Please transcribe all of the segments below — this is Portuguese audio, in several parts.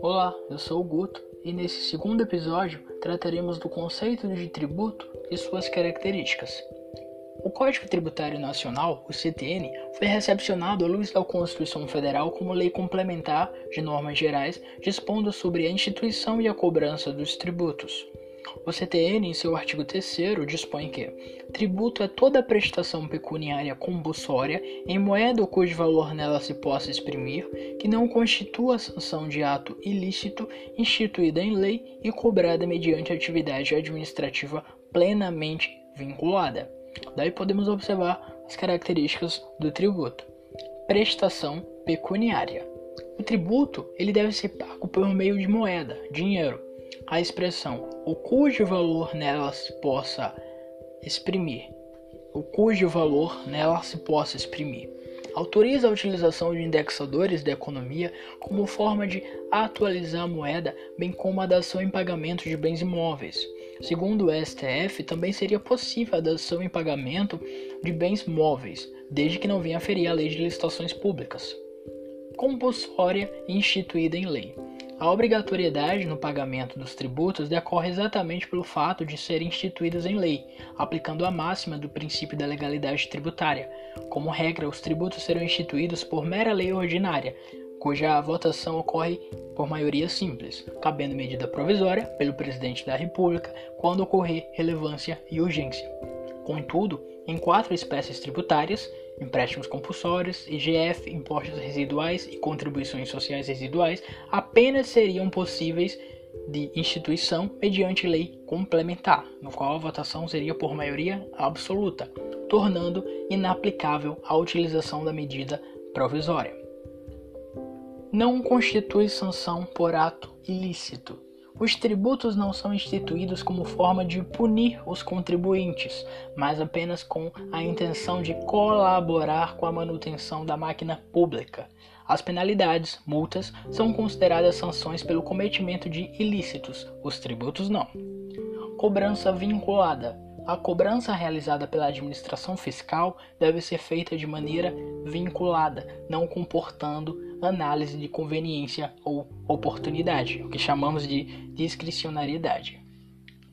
Olá, eu sou o Guto e nesse segundo episódio trataremos do conceito de tributo e suas características. O Código Tributário Nacional, o CTN, foi recepcionado à luz da Constituição Federal como lei complementar de normas gerais, dispondo sobre a instituição e a cobrança dos tributos. O CTN, em seu artigo 3, dispõe que tributo é toda prestação pecuniária compulsória em moeda ou cujo valor nela se possa exprimir, que não constitua sanção de ato ilícito instituída em lei e cobrada mediante atividade administrativa plenamente vinculada. Daí podemos observar as características do tributo. Prestação pecuniária. O tributo ele deve ser pago por meio de moeda, dinheiro. A expressão o cujo valor nela se possa exprimir, o cujo valor nela se possa exprimir, autoriza a utilização de indexadores da economia como forma de atualizar a moeda, bem como a dação em pagamento de bens imóveis. Segundo o STF, também seria possível a dação em pagamento de bens móveis, desde que não venha a ferir a lei de licitações públicas. Compulsória instituída em lei. A obrigatoriedade no pagamento dos tributos decorre exatamente pelo fato de serem instituídos em lei, aplicando a máxima do princípio da legalidade tributária. Como regra, os tributos serão instituídos por mera lei ordinária, cuja votação ocorre por maioria simples, cabendo medida provisória pelo presidente da República quando ocorrer relevância e urgência. Contudo, em quatro espécies tributárias, empréstimos compulsórios, IGF, impostos residuais e contribuições sociais residuais, apenas seriam possíveis de instituição mediante lei complementar, no qual a votação seria por maioria absoluta, tornando inaplicável a utilização da medida provisória não constitui sanção por ato ilícito. Os tributos não são instituídos como forma de punir os contribuintes, mas apenas com a intenção de colaborar com a manutenção da máquina pública. As penalidades, multas, são consideradas sanções pelo cometimento de ilícitos, os tributos não. Cobrança vinculada a cobrança realizada pela administração fiscal deve ser feita de maneira vinculada, não comportando análise de conveniência ou oportunidade, o que chamamos de discricionariedade.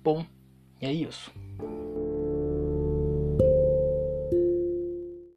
Bom, é isso.